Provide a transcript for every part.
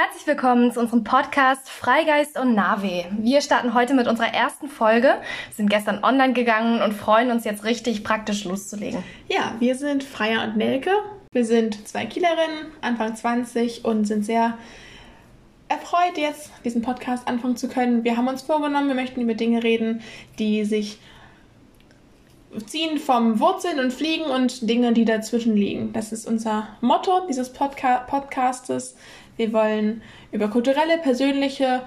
Herzlich willkommen zu unserem Podcast Freigeist und Navi. Wir starten heute mit unserer ersten Folge, sind gestern online gegangen und freuen uns jetzt richtig praktisch loszulegen. Ja, wir sind Freya und Nelke. Wir sind zwei Kielerinnen, Anfang 20 und sind sehr erfreut, jetzt diesen Podcast anfangen zu können. Wir haben uns vorgenommen, wir möchten über Dinge reden, die sich ziehen vom Wurzeln und Fliegen und Dinge, die dazwischen liegen. Das ist unser Motto dieses Podca Podcastes. Wir wollen über kulturelle, persönliche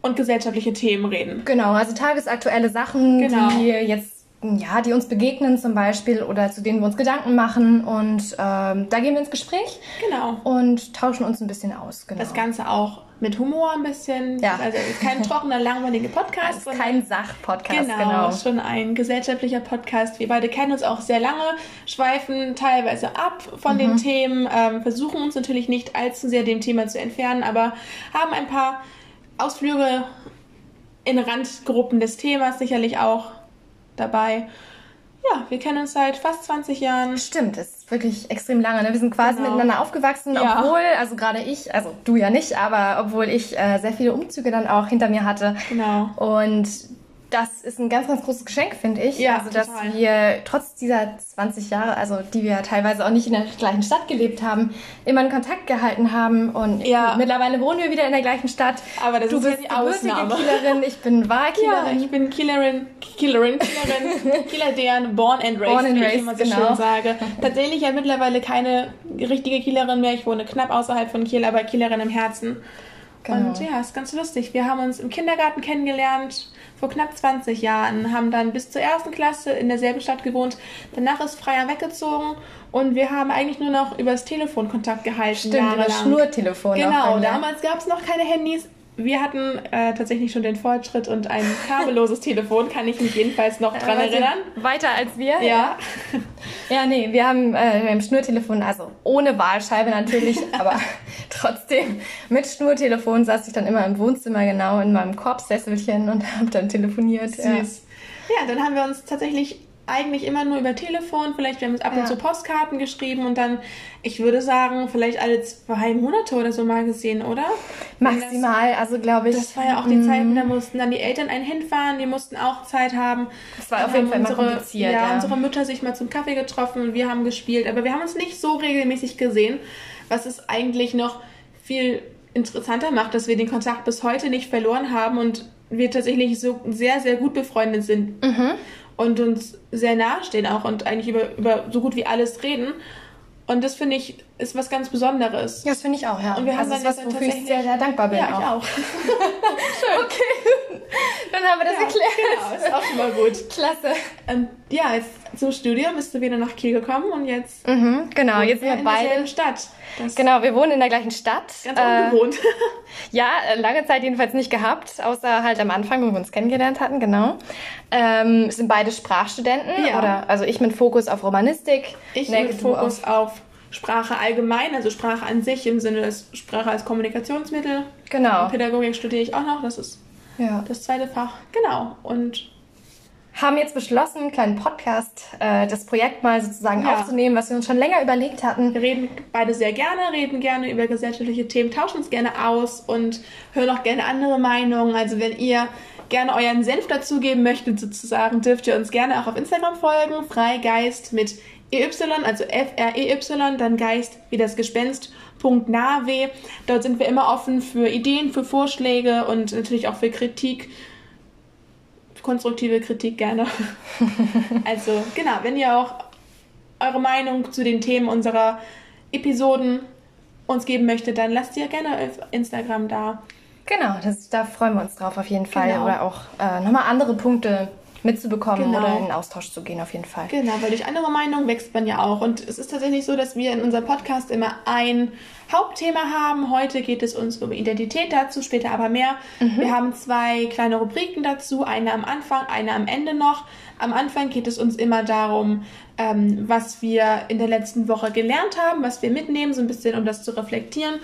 und gesellschaftliche Themen reden. Genau, also tagesaktuelle Sachen, Genau. die jetzt ja, die uns begegnen zum Beispiel oder zu denen wir uns Gedanken machen und ähm, da gehen wir ins Gespräch Genau. und tauschen uns ein bisschen aus. Genau. Das Ganze auch mit Humor ein bisschen. Ja. Also kein trockener, langweiliger Podcast. sondern- kein Sachpodcast, Genau, genau. schon ein gesellschaftlicher Podcast. Wir beide kennen uns auch sehr lange, schweifen teilweise ab von Mhm. den Themen, ähm, versuchen uns natürlich nicht allzu sehr dem Thema zu entfernen, aber haben ein paar Ausflüge in Randgruppen des Themas sicherlich auch dabei. Ja, wir kennen uns seit fast 20 Jahren. Stimmt, ist wirklich extrem lange. Ne? Wir sind quasi Genau. miteinander aufgewachsen, Ja. obwohl, also gerade ich, also du ja nicht, aber obwohl ich äh, sehr viele Umzüge dann auch hinter mir hatte. Genau. Und das ist ein ganz, ganz großes Geschenk, finde ich. Ja, also, dass total. wir trotz dieser 20 Jahre, also die wir teilweise auch nicht in der gleichen Stadt gelebt haben, immer in Kontakt gehalten haben. Und Ja. gut, mittlerweile wohnen wir wieder in der gleichen Stadt. Aber das du ist ja bist die gebürtige Ausnahme. Kielerin, ich bin Ja, Wahlkielerin. ich bin Kielerin, Kielerin, Kielerin, Kieler deren, born and raised, Born and wie ich raised, immer so genau. schön sage. Tatsächlich ja mittlerweile keine richtige Kielerin mehr. Ich wohne knapp außerhalb von Kiel, aber Kielerin im Herzen. Genau. Und ja, ist ganz lustig. Wir haben uns im Kindergarten kennengelernt, vor knapp 20 Jahren, haben dann bis zur ersten Klasse in derselben Stadt gewohnt. Danach ist Freier weggezogen und wir haben eigentlich nur noch übers Telefon Kontakt gehalten. Stimmt, über jahrelang. Schnurtelefon. Genau, damals gab es noch keine Handys. Wir hatten äh, tatsächlich schon den Fortschritt und ein kabelloses Telefon, kann ich mich jedenfalls noch dran Aber sie- erinnern. Weiter als wir. Ja, Ja, nee, wir haben äh, im Schnurtelefon, also ohne Wahlscheibe natürlich, aber trotzdem mit Schnurtelefon saß ich dann immer im Wohnzimmer genau in meinem Korbsesselchen und habe dann telefoniert. süß. Ja. Ja. dann haben wir uns tatsächlich eigentlich immer nur über Telefon, vielleicht wir haben uns ab Ja. und zu Postkarten geschrieben und dann, ich würde sagen, vielleicht alle zwei Monate oder so mal gesehen, oder? Maximal, also glaube ich. Das war ja auch die Zeit, da mussten dann die Eltern einen hinfahren, die mussten auch Zeit haben. Das war Dann auf jeden Fall immer unsere, kompliziert, Ja, ja. unsere Mütter sich mal zum Kaffee getroffen und wir haben gespielt, aber wir haben uns nicht so regelmäßig gesehen, was es eigentlich noch viel interessanter macht, dass wir den Kontakt bis heute nicht verloren haben und wir tatsächlich so sehr, sehr gut befreundet sind Mhm. Und uns sehr nahe stehen auch und eigentlich über, über so gut wie alles reden. Und das finde ich ist was ganz Besonderes. Ja, das finde ich auch, ja. Und wir haben also das dann ist was, wofür ich sehr, sehr dankbar bin. ja, auch. ich auch. Okay, dann haben wir das Ja, erklärt. Genau, ist auch schon mal gut. Klasse. Und ja, jetzt zum Studium bist du wieder nach Kiel gekommen und jetzt Mhm, genau, jetzt sind wir in beide. derselben Stadt. Das Genau, wir wohnen in der gleichen Stadt. ganz Äh, ungewohnt. Ja, äh, lange Zeit jedenfalls nicht gehabt, außer halt am Anfang, wo wir uns kennengelernt hatten, genau. Ähm, sind beide Sprachstudenten, Ja. oder also ich mit Fokus auf Romanistik, Ich mit Fokus auf Sprache allgemein, also Sprache an sich im Sinne des Sprache als Kommunikationsmittel. Genau. Pädagogik studiere ich auch noch, das ist Ja. das zweite Fach. Genau. Und Haben jetzt beschlossen, einen kleinen Podcast, äh, das Projekt mal sozusagen Ja. aufzunehmen, was wir uns schon länger überlegt hatten. wir reden beide sehr gerne, reden gerne über gesellschaftliche Themen, tauschen uns gerne aus und hören auch gerne andere Meinungen. Also wenn ihr gerne euren Senf dazugeben möchtet sozusagen, dürft ihr uns gerne auch auf Instagram folgen. Freigeist mit EY, also F-R-E-Y, dann Geist wie das Gespenst. Dort sind wir immer offen für Ideen, für Vorschläge und natürlich auch für Kritik. Konstruktive Kritik gerne. also genau, wenn ihr auch eure Meinung zu den Themen unserer Episoden uns geben möchtet, dann lasst ihr gerne auf Instagram da. Genau, das, da freuen wir uns drauf auf jeden Fall. Genau. Oder auch äh, nochmal andere Punkte mitzubekommen Genau. oder in den Austausch zu gehen auf jeden Fall. Genau, weil durch andere Meinungen wächst man ja auch. Und es ist tatsächlich so, dass wir in unserem Podcast immer ein Hauptthema haben. Heute geht es uns um Identität dazu, später aber mehr. Wir haben zwei kleine Rubriken dazu, eine am Anfang, eine am Ende noch. Am Anfang geht es uns immer darum, ähm, was wir in der letzten Woche gelernt haben, was wir mitnehmen, so ein bisschen, um das zu reflektieren.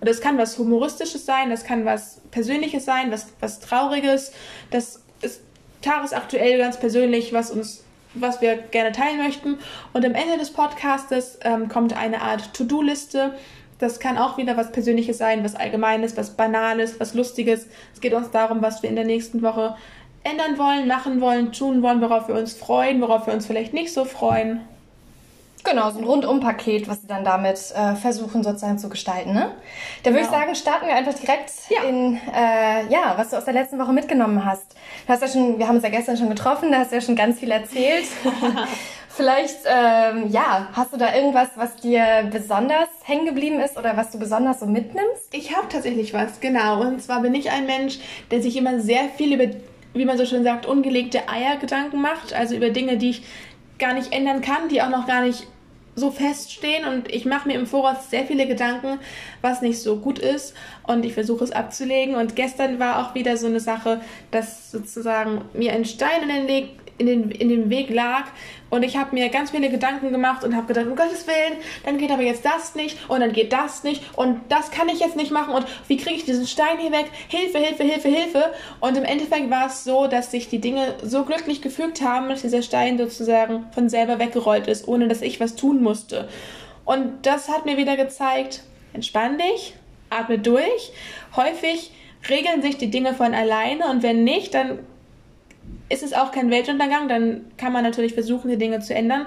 Und das kann was Humoristisches sein, das kann was Persönliches sein, was, was Trauriges. Das ist tagesaktuell ganz persönlich, was uns was wir gerne teilen möchten. Und am Ende des Podcastes ähm, kommt eine Art To-Do-Liste, Das kann auch wieder was Persönliches sein, was Allgemeines, was Banales, was Lustiges. Es geht uns darum, was wir in der nächsten Woche ändern wollen, machen wollen, tun wollen, worauf wir uns freuen, worauf wir uns vielleicht nicht so freuen. Genau, so ein Rundumpaket, was sie dann damit äh, versuchen sozusagen zu gestalten. Ne? Da würde ich Genau. sagen, starten wir einfach direkt Ja. in, äh, ja, was du aus der letzten Woche mitgenommen hast. Du hast ja schon, wir haben uns ja gestern schon getroffen, da hast du ja schon ganz viel erzählt. Vielleicht, ähm, ja, hast du da irgendwas, was dir besonders hängen geblieben ist oder was du besonders so mitnimmst? Ich habe tatsächlich was, genau. Und zwar bin ich ein Mensch, der sich immer sehr viel über, wie man so schön sagt, ungelegte Eier Gedanken macht. Also über Dinge, die ich gar nicht ändern kann, die auch noch gar nicht so feststehen. Und ich mache mir im Voraus sehr viele Gedanken, was nicht so gut ist. Und ich versuche es abzulegen. Und gestern war auch wieder so eine Sache, dass sozusagen mir ein Stein in den Weg, in den, in den Weg lag und ich habe mir ganz viele Gedanken gemacht und habe gedacht, um Gottes Willen, dann geht aber jetzt das nicht und dann geht das nicht und das kann ich jetzt nicht machen und wie kriege ich diesen Stein hier weg? Hilfe, Hilfe, Hilfe, Hilfe. Und im Endeffekt war es so, dass sich die Dinge so glücklich gefügt haben, dass dieser Stein sozusagen von selber weggerollt ist, ohne dass ich was tun musste. Und das hat mir wieder gezeigt, entspann dich, atme durch. Häufig regeln sich die Dinge von alleine und wenn nicht, dann ist es auch kein Weltuntergang, dann kann man natürlich versuchen, die Dinge zu ändern.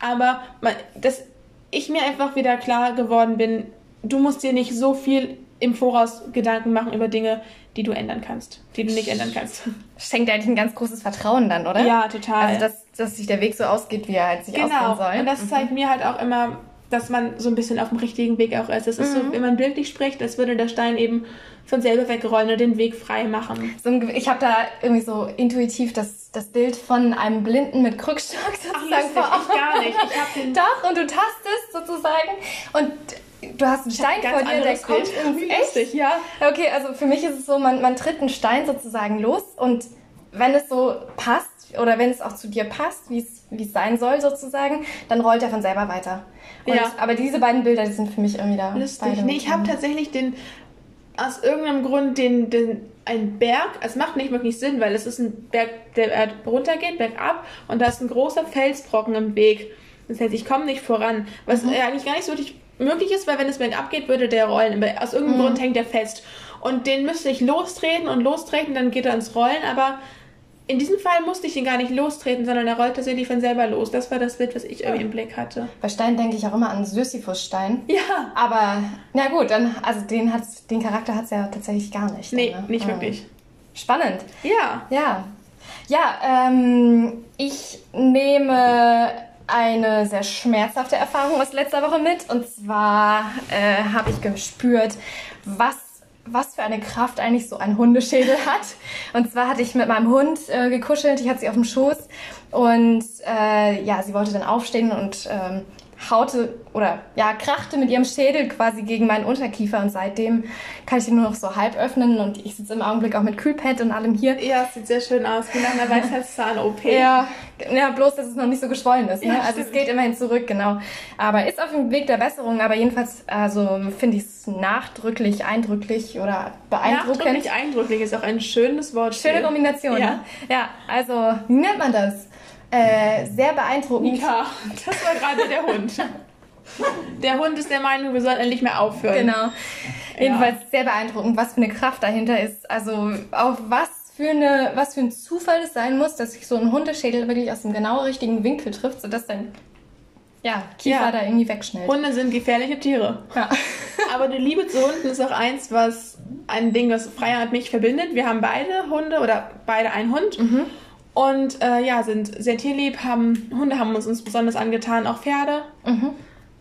Aber man, dass ich mir einfach wieder klar geworden bin, du musst dir nicht so viel im Voraus Gedanken machen über Dinge, die du ändern kannst, die du nicht ändern kannst. Schenkt eigentlich ein ganz großes Vertrauen dann, oder? Ja, total. Also, dass, dass sich der Weg so ausgeht, wie er halt sich Genau. ausgehen soll. Und das zeigt mir halt auch immer, dass man so ein bisschen auf dem richtigen Weg auch ist. Es ist so, wenn man bildlich spricht, als würde der Stein eben von selber wegrollen und den Weg frei machen. So ein, ich habe da irgendwie so intuitiv das, das Bild von einem Blinden mit Krückstock sozusagen lustig, vor ich gar nicht. Doch, und du tastest sozusagen und du hast einen Stein vor dir, der kommt Bild. ins Echt. lustig, ja. Okay, also für mich ist es so, man, man tritt einen Stein sozusagen los und wenn es so passt oder wenn es auch zu dir passt, wie es sein soll sozusagen, dann rollt er von selber weiter. Und, Ja. Aber diese beiden Bilder, die sind für mich irgendwie da. Lustig. Nee, ich habe tatsächlich den, aus irgendeinem Grund den, den, ein Berg, es macht nicht wirklich Sinn, weil es ist ein Berg, der runtergeht, bergab, und da ist ein großer Felsbrocken im Weg. Das heißt, ich komme nicht voran, was äh, eigentlich gar nicht so richtig möglich ist, weil wenn es bergab geht, würde der rollen. Aber aus irgendeinem Grund hängt der fest. Und den müsste ich lostreten und lostreten, dann geht er ins Rollen, aber in diesem Fall musste ich ihn gar nicht lostreten, sondern er rollt tatsächlich von selber los. Das war das Bild, was ich irgendwie im Blick hatte. Bei Stein denke ich auch immer an Sisyphus-Stein. Ja. Aber, na gut, dann, also den, hat's, den Charakter hat es ja tatsächlich gar nicht. Nee, ne? nicht Mhm. wirklich. Spannend. Ja. Ja. Ja, ähm, ich nehme eine sehr schmerzhafte Erfahrung aus letzter Woche mit. Und zwar äh, habe ich gespürt, was, was für eine Kraft eigentlich so ein Hundeschädel hat. Und zwar hatte ich mit meinem Hund äh, gekuschelt, ich hatte sie auf dem Schoß und äh, ja, sie wollte dann aufstehen und ähm, haute oder ja, krachte mit ihrem Schädel quasi gegen meinen Unterkiefer und seitdem kann ich ihn nur noch so halb öffnen und ich sitze im Augenblick auch mit Kühlpad und allem hier. Ja, sieht sehr schön aus, wie nach einer Weisheitszahn-OP. Ja, ja, bloß, dass es noch nicht so geschwollen ist. Ne? Ja, also es geht immerhin zurück, genau. Aber ist auf dem Weg der Besserung, aber jedenfalls also finde ich es nachdrücklich, eindrücklich oder beeindruckend. Nachdrücklich eindrücklich ist auch ein schönes Wort. Schöne Kombination. Ja. Ne? ja, also wie nennt man das? Äh, sehr beeindruckend. Mika, das war gerade der Hund. Der Hund ist der Meinung, wir sollten endlich mehr aufhören. Genau. Jedenfalls sehr beeindruckend, was für eine Kraft dahinter ist. Also auf was für eine, was für ein Zufall es sein muss, dass sich so ein Hundeschädel wirklich aus dem genau richtigen Winkel trifft, sodass dein ja, Kiefer Ja. da irgendwie wegschnellt. Hunde sind gefährliche Tiere. ja. Aber die Liebe zu Hunden ist auch eins, was ein Ding, was Freya und mich verbindet. Wir haben beide Hunde oder beide einen Hund. Mhm. Und äh, ja, sind sehr tierlieb, haben Hunde haben uns, uns besonders angetan, auch Pferde.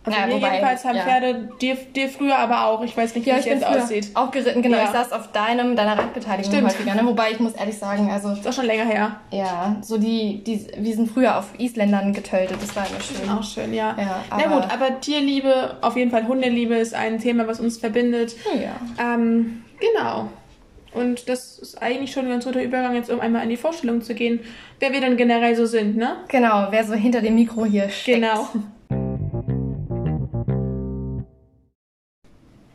Also Ja, wir wobei, jedenfalls haben ja. Pferde, dir, dir früher aber auch. Ich weiß nicht, wie Ja, es jetzt aussieht. auch geritten, genau. Ja. Ich saß auf deinem, deiner Radbeteiligung Stimmt. häufiger, ne? Wobei ich muss ehrlich sagen, also Ist auch schon länger her. ja, so die, die, wir sind früher auf Isländern getötet, das war immer schön. Auch schön, ja. Ja, Na aber- gut, aber Tierliebe, auf jeden Fall Hundeliebe ist ein Thema, was uns verbindet. Ja. Ähm, genau. Und das ist eigentlich schon ein ganz guter Übergang, jetzt um einmal in die Vorstellung zu gehen, wer wir dann generell so sind, ne? Genau, wer so hinter dem Mikro hier steckt. Genau.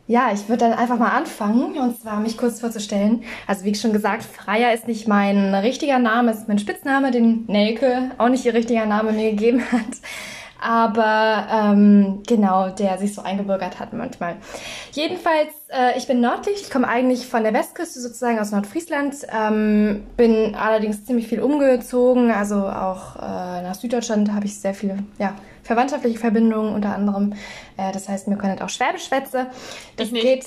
Ja, ich würde dann einfach mal anfangen und zwar mich kurz vorzustellen. Also wie schon gesagt, Freya ist nicht mein richtiger Name, es ist mein Spitzname, den Nelke auch nicht ihr richtiger Name mir gegeben hat. Aber ähm, genau, der sich so eingebürgert hat manchmal. Jedenfalls, äh, ich bin nördlich, ich komme eigentlich von der Westküste sozusagen aus Nordfriesland, ähm, bin allerdings ziemlich viel umgezogen, also auch äh, nach Süddeutschland habe ich sehr viele, ja, verwandtschaftliche Verbindungen unter anderem. Äh, das heißt, mir können auch Schwäbisch schwätze. Das geht.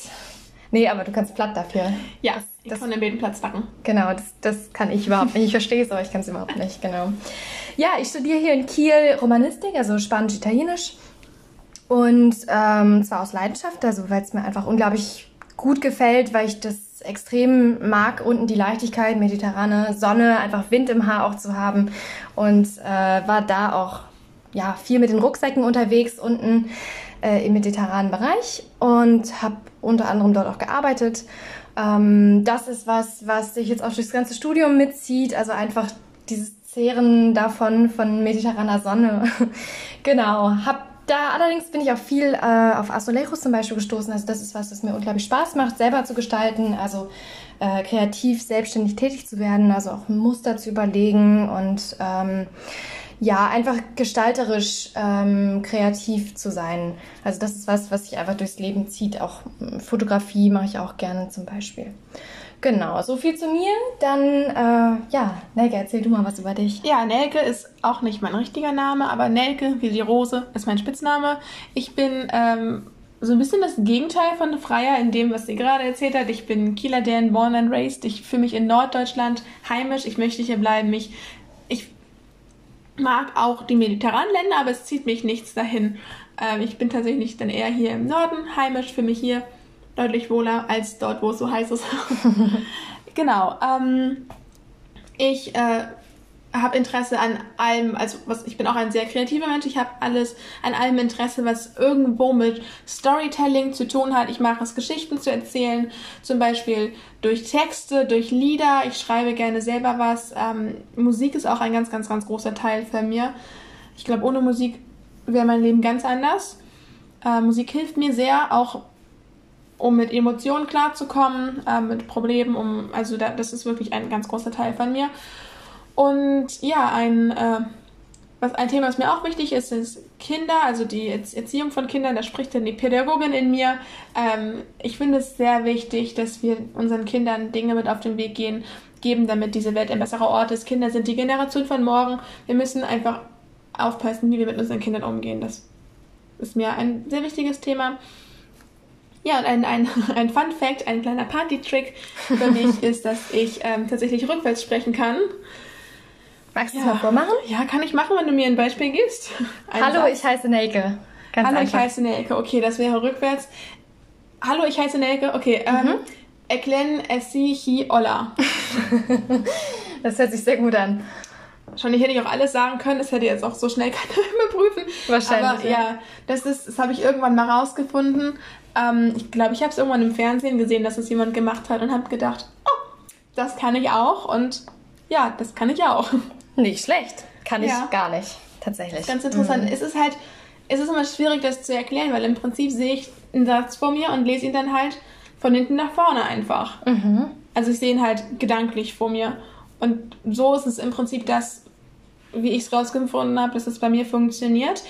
Nee, aber du kannst platt dafür. Ja, das, ich das, kann den Platz backen. Genau, das, das kann ich überhaupt nicht. Ich verstehe es, aber ich kann es überhaupt nicht, genau. Ja, ich studiere hier in Kiel Romanistik, also Spanisch-Italienisch. Und ähm, zwar aus Leidenschaft, also weil es mir einfach unglaublich gut gefällt, weil ich das extrem mag, unten die Leichtigkeit, mediterrane Sonne, einfach Wind im Haar auch zu haben. Und äh, war da auch ja, viel mit den Rucksäcken unterwegs unten äh, im mediterranen Bereich und habe unter anderem dort auch gearbeitet. Ähm, das ist was, was sich jetzt auch durchs ganze Studium mitzieht, also einfach dieses Zehren davon von mediterraner Sonne. genau, hab da allerdings bin ich auch viel äh, auf Azulejos zum Beispiel gestoßen. Also das ist was, das mir unglaublich Spaß macht, selber zu gestalten, also äh, kreativ, selbstständig tätig zu werden, also auch Muster zu überlegen und ähm, ja, einfach gestalterisch ähm, kreativ zu sein. Also das ist was, was sich einfach durchs Leben zieht. Auch hm, Fotografie mache ich auch gerne zum Beispiel. Genau, so viel zu mir. Dann, äh, ja, Nelke, erzähl du mal was über dich. Ja, Nelke ist auch nicht mein richtiger Name, aber Nelke, wie die Rose, ist mein Spitzname. Ich bin ähm, so ein bisschen das Gegenteil von Freier in dem, was sie gerade erzählt hat. Ich bin Kieler Dan, born and raised. Ich fühle mich in Norddeutschland heimisch. Ich möchte hier bleiben. Mich mag auch die mediterranen Länder, aber es zieht mich nichts dahin. Ähm, ich bin tatsächlich dann eher hier im Norden heimisch, für mich hier deutlich wohler als dort, wo es so heiß ist. genau. Ähm, ich äh, habe Interesse an allem, also was, ich bin auch ein sehr kreativer Mensch, ich habe alles an allem Interesse, was irgendwo mit Storytelling zu tun hat. Ich mache es, Geschichten zu erzählen, zum Beispiel durch Texte, durch Lieder. Ich schreibe gerne selber was. Ähm, Musik ist auch ein ganz, ganz, ganz großer Teil für mir. Ich glaube, ohne Musik wäre mein Leben ganz anders. Äh, Musik hilft mir sehr, auch um mit Emotionen klarzukommen, äh, mit Problemen, um, also da, das ist wirklich ein ganz großer Teil von mir. Und ja, ein, äh, was, ein Thema, was mir auch wichtig ist, ist Kinder, also die Erziehung von Kindern. Da spricht dann die Pädagogin in mir. Ähm, ich finde es sehr wichtig, dass wir unseren Kindern Dinge mit auf den Weg gehen, geben, damit diese Welt ein besserer Ort ist. Kinder sind die Generation von morgen. Wir müssen einfach aufpassen, wie wir mit unseren Kindern umgehen. Das ist mir ein sehr wichtiges Thema. Ja, und ein, ein, ein Fun Fact, ein kleiner Party-Trick für mich ist, dass ich ähm, tatsächlich rückwärts sprechen kann. Magst du es mal vormachen? Ja, kann ich machen, wenn du mir ein Beispiel gibst. Ein Hallo, Satz. ich heiße Nelke. Ganz Hallo, einfach. ich heiße Nelke. Okay, das wäre rückwärts. Hallo, ich heiße Nelke. Okay, ähm, mhm. erklären Essi hi olla. das hört sich sehr gut an. Wahrscheinlich hätte ich auch alles sagen können, das hätte jetzt auch so schnell keiner mehr prüfen. Wahrscheinlich. Aber ja, ja das ist, das habe ich irgendwann mal rausgefunden. Ähm, ich glaube, ich habe es irgendwann im Fernsehen gesehen, dass es jemand gemacht hat und habe gedacht, oh, das kann ich auch und ja, das kann ich auch. Nicht schlecht. Kann ja. ich gar nicht, tatsächlich. Ganz interessant. Mhm. Es ist halt, es ist immer schwierig, das zu erklären, weil im Prinzip sehe ich einen Satz vor mir und lese ihn dann halt von hinten nach vorne einfach. Mhm. Also ich sehe ihn halt gedanklich vor mir. Und so ist es im Prinzip das, wie ich es rausgefunden habe, dass es bei mir funktioniert.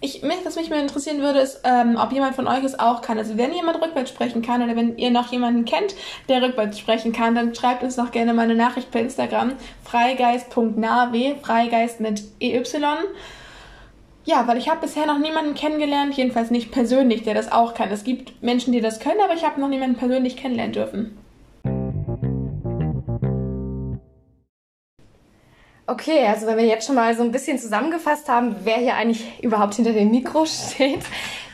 Ich, was mich mal interessieren würde, ist, ähm, ob jemand von euch es auch kann. Also wenn jemand rückwärts sprechen kann oder wenn ihr noch jemanden kennt, der rückwärts sprechen kann, dann schreibt uns doch gerne mal eine Nachricht per Instagram. freigeist.nave, Freigeist mit EY. Ja, weil ich habe bisher noch niemanden kennengelernt, jedenfalls nicht persönlich, der das auch kann. Es gibt Menschen, die das können, aber ich habe noch niemanden persönlich kennenlernen dürfen. Okay, also wenn wir jetzt schon mal so ein bisschen zusammengefasst haben, wer hier eigentlich überhaupt hinter dem Mikro steht,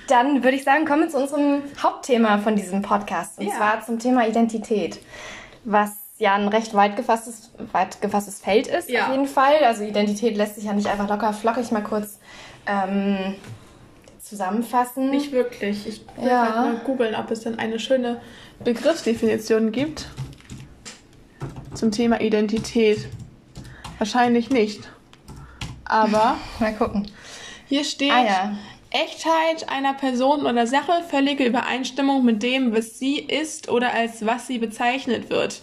dann würde ich sagen, kommen wir zu unserem Hauptthema von diesem Podcast. Und ja. zwar zum Thema Identität. Was ja ein recht weit gefasstes, weit gefasstes Feld ist, ja. auf jeden Fall. Also Identität lässt sich ja nicht einfach locker flockig mal kurz ähm, zusammenfassen. Nicht wirklich. Ich will ja. mal googeln, ob es dann eine schöne Begriffsdefinition gibt zum Thema Identität. Wahrscheinlich nicht. Aber. Mal gucken. Hier steht. Ah, ja. Echtheit einer Person oder Sache, völlige Übereinstimmung mit dem, was sie ist oder als was sie bezeichnet wird.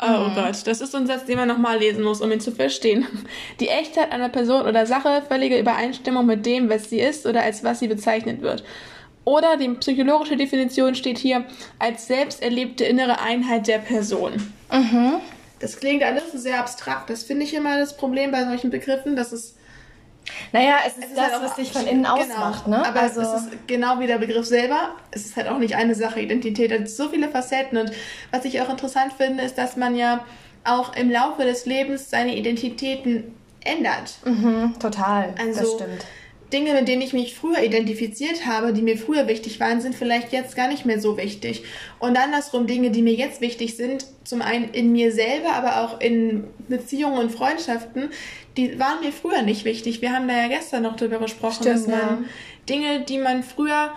Oh mhm. Gott, das ist so ein Satz, den man nochmal lesen muss, um ihn zu verstehen. Die Echtheit einer Person oder Sache, völlige Übereinstimmung mit dem, was sie ist oder als was sie bezeichnet wird. Oder die psychologische Definition steht hier als selbst erlebte innere Einheit der Person. Mhm. Das klingt alles sehr abstrakt. Das finde ich immer das Problem bei solchen Begriffen, dass es naja, es ist, es ist das, halt was dich von innen genau, ausmacht, ne? Aber also, es ist genau wie der Begriff selber. Es ist halt auch nicht eine Sache, Identität hat so viele Facetten. Und was ich auch interessant finde, ist, dass man ja auch im Laufe des Lebens seine Identitäten ändert. Mhm, total, also, das stimmt. Dinge, mit denen ich mich früher identifiziert habe, die mir früher wichtig waren, sind vielleicht jetzt gar nicht mehr so wichtig. Und andersrum Dinge, die mir jetzt wichtig sind, zum einen in mir selber, aber auch in Beziehungen und Freundschaften, die waren mir früher nicht wichtig. Wir haben da ja gestern noch drüber gesprochen, Stimmt, dass man ja. Dinge, die man früher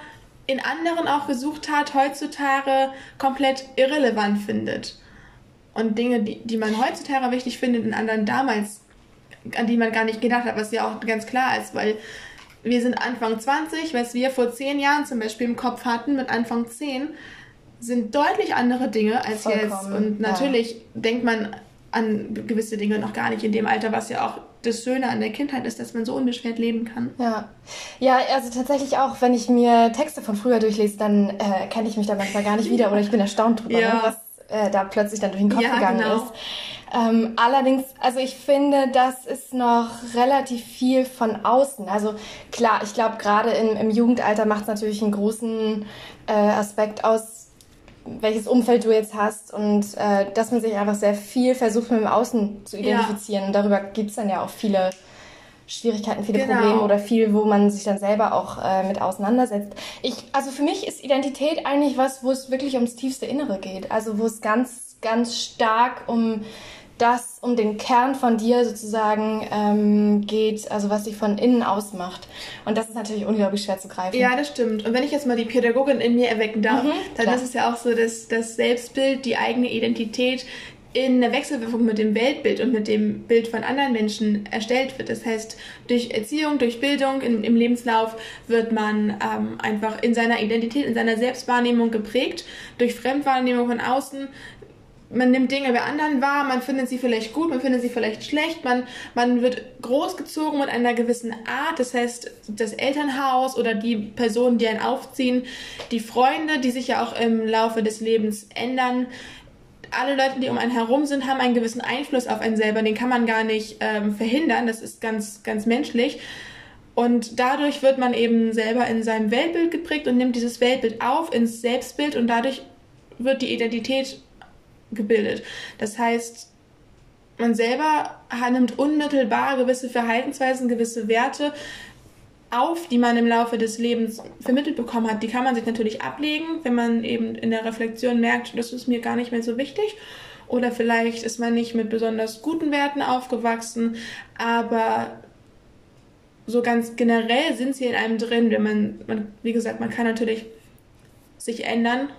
in anderen auch gesucht hat, heutzutage komplett irrelevant findet. Und Dinge, die, die man heutzutage wichtig findet, in anderen damals, an die man gar nicht gedacht hat, was ja auch ganz klar ist, weil wir sind Anfang 20, was wir vor zehn Jahren zum Beispiel im Kopf hatten mit Anfang 10, sind deutlich andere Dinge als Vollkommen, jetzt. Und natürlich ja. denkt man an gewisse Dinge noch gar nicht in dem Alter, was ja auch das Schöne an der Kindheit ist, dass man so unbeschwert leben kann. Ja, ja, also tatsächlich auch, wenn ich mir Texte von früher durchlese, dann äh, kenne ich mich da manchmal gar nicht wieder oder ich bin erstaunt drüber, ja. ne, was äh, da plötzlich dann durch den Kopf ja, gegangen genau. ist. Ähm, allerdings, also ich finde, das ist noch relativ viel von außen. Also klar, ich glaube, gerade im, im Jugendalter macht es natürlich einen großen äh, Aspekt aus, welches Umfeld du jetzt hast und äh, dass man sich einfach sehr viel versucht, mit dem Außen zu identifizieren. Ja. Und darüber gibt es dann ja auch viele Schwierigkeiten, viele genau. Probleme oder viel, wo man sich dann selber auch äh, mit auseinandersetzt. Ich, also für mich ist Identität eigentlich was, wo es wirklich ums tiefste Innere geht. Also wo es ganz, ganz stark um das um den Kern von dir sozusagen ähm, geht, also was dich von innen ausmacht. Und das ist natürlich unglaublich schwer zu greifen. Ja, das stimmt. Und wenn ich jetzt mal die Pädagogin in mir erwecken darf, mhm, dann klar. ist es ja auch so, dass das Selbstbild, die eigene Identität in der Wechselwirkung mit dem Weltbild und mit dem Bild von anderen Menschen erstellt wird. Das heißt, durch Erziehung, durch Bildung in, im Lebenslauf wird man ähm, einfach in seiner Identität, in seiner Selbstwahrnehmung geprägt. Durch Fremdwahrnehmung von außen man nimmt Dinge bei anderen wahr, man findet sie vielleicht gut, man findet sie vielleicht schlecht, man, man wird großgezogen mit einer gewissen Art, das heißt, das Elternhaus oder die Personen, die einen aufziehen, die Freunde, die sich ja auch im Laufe des Lebens ändern, alle Leute, die um einen herum sind, haben einen gewissen Einfluss auf einen selber, den kann man gar nicht ähm, verhindern, das ist ganz, ganz menschlich. Und dadurch wird man eben selber in seinem Weltbild geprägt und nimmt dieses Weltbild auf ins Selbstbild und dadurch wird die Identität gebildet. Das heißt, man selber nimmt unmittelbar gewisse Verhaltensweisen, gewisse Werte auf, die man im Laufe des Lebens vermittelt bekommen hat. Die kann man sich natürlich ablegen, wenn man eben in der Reflexion merkt, das ist mir gar nicht mehr so wichtig. Oder vielleicht ist man nicht mit besonders guten Werten aufgewachsen, aber so ganz generell sind sie in einem drin, wenn man, man wie gesagt, man kann natürlich sich ändern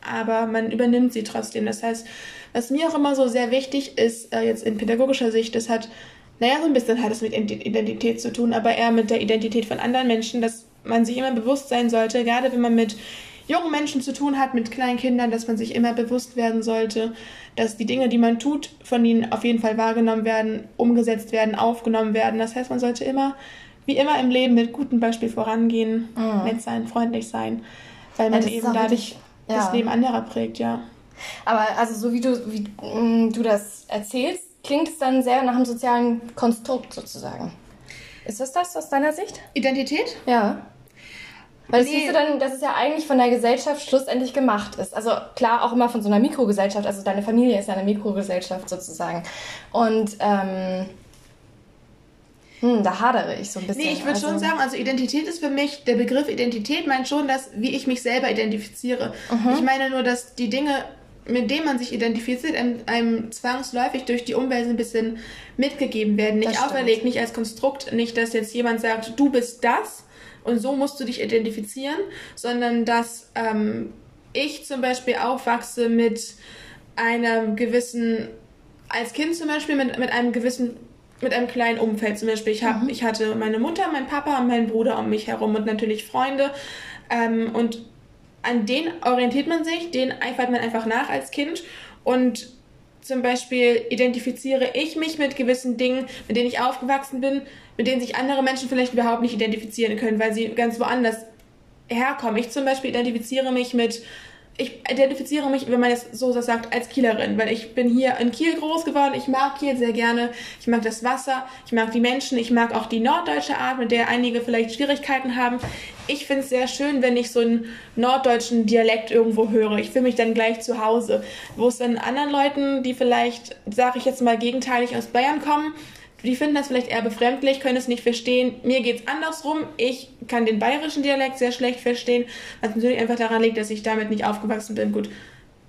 aber man übernimmt sie trotzdem. Das heißt, was mir auch immer so sehr wichtig ist, äh, jetzt in pädagogischer Sicht, das hat, naja, so ein bisschen hat es mit Identität zu tun, aber eher mit der Identität von anderen Menschen, dass man sich immer bewusst sein sollte, gerade wenn man mit jungen Menschen zu tun hat, mit kleinen Kindern, dass man sich immer bewusst werden sollte, dass die Dinge, die man tut, von ihnen auf jeden Fall wahrgenommen werden, umgesetzt werden, aufgenommen werden. Das heißt, man sollte immer, wie immer im Leben, mit gutem Beispiel vorangehen, mhm. nett sein, freundlich sein, weil man ja, eben dadurch ja. das Leben anderer prägt, ja. Aber also so wie du, wie mm, du das erzählst, klingt es dann sehr nach einem sozialen Konstrukt sozusagen. Ist das das aus deiner Sicht? Identität? Ja. Weil nee. siehst du dann, dass es ja eigentlich von der Gesellschaft schlussendlich gemacht ist. Also klar auch immer von so einer Mikrogesellschaft. Also deine Familie ist ja eine Mikrogesellschaft sozusagen. Und ähm, hm, da hadere ich so ein bisschen. Nee, ich würde also. schon sagen, also Identität ist für mich, der Begriff Identität meint schon, dass, wie ich mich selber identifiziere. Mhm. Ich meine nur, dass die Dinge, mit denen man sich identifiziert, einem, einem zwangsläufig durch die Umwelt ein bisschen mitgegeben werden. Nicht auferlegt, nicht als Konstrukt, nicht, dass jetzt jemand sagt, du bist das und so musst du dich identifizieren, sondern dass ähm, ich zum Beispiel aufwachse mit einem gewissen, als Kind zum Beispiel mit, mit einem gewissen mit einem kleinen Umfeld. Zum Beispiel, ich, hab, mhm. ich hatte meine Mutter, meinen Papa und meinen Bruder um mich herum und natürlich Freunde. Ähm, und an denen orientiert man sich, denen eifert man einfach nach als Kind. Und zum Beispiel identifiziere ich mich mit gewissen Dingen, mit denen ich aufgewachsen bin, mit denen sich andere Menschen vielleicht überhaupt nicht identifizieren können, weil sie ganz woanders herkommen. Ich zum Beispiel identifiziere mich mit ich identifiziere mich, wenn man es so sagt, als Kielerin, weil ich bin hier in Kiel groß geworden. Ich mag Kiel sehr gerne. Ich mag das Wasser, ich mag die Menschen, ich mag auch die norddeutsche Art, mit der einige vielleicht Schwierigkeiten haben. Ich finde es sehr schön, wenn ich so einen norddeutschen Dialekt irgendwo höre. Ich fühle mich dann gleich zu Hause. Wo es dann anderen Leuten, die vielleicht, sage ich jetzt mal, gegenteilig aus Bayern kommen, die finden das vielleicht eher befremdlich, können es nicht verstehen. Mir geht's andersrum. Ich kann den bayerischen Dialekt sehr schlecht verstehen, was natürlich einfach daran liegt, dass ich damit nicht aufgewachsen bin. Gut,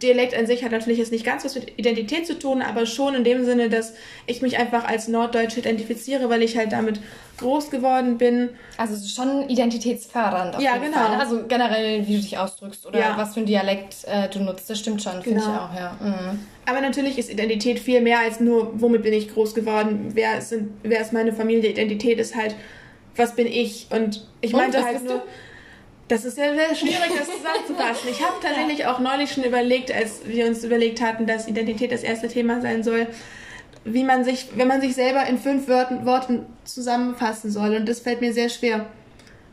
Dialekt an sich hat natürlich jetzt nicht ganz was mit Identität zu tun, aber schon in dem Sinne, dass ich mich einfach als Norddeutsche identifiziere, weil ich halt damit groß geworden bin. Also schon identitätsfördernd. Auf ja, jeden genau. Fall. Also generell, wie du dich ausdrückst oder Ja. was für ein Dialekt äh, du nutzt, das stimmt schon, finde Genau. ich auch, ja. Mhm. Aber natürlich ist Identität viel mehr als nur, womit bin ich groß geworden, wer ist, wer ist meine Familie. Identität ist halt, was bin ich? Und ich Und, meinte halt nur. du? Das ist ja sehr schwierig, das zusammenzufassen. Ich habe tatsächlich auch neulich schon überlegt, als wir uns überlegt hatten, dass Identität das erste Thema sein soll, wie man sich, wenn man sich selber in fünf Wörtern, Worten zusammenfassen soll. Und das fällt mir sehr schwer.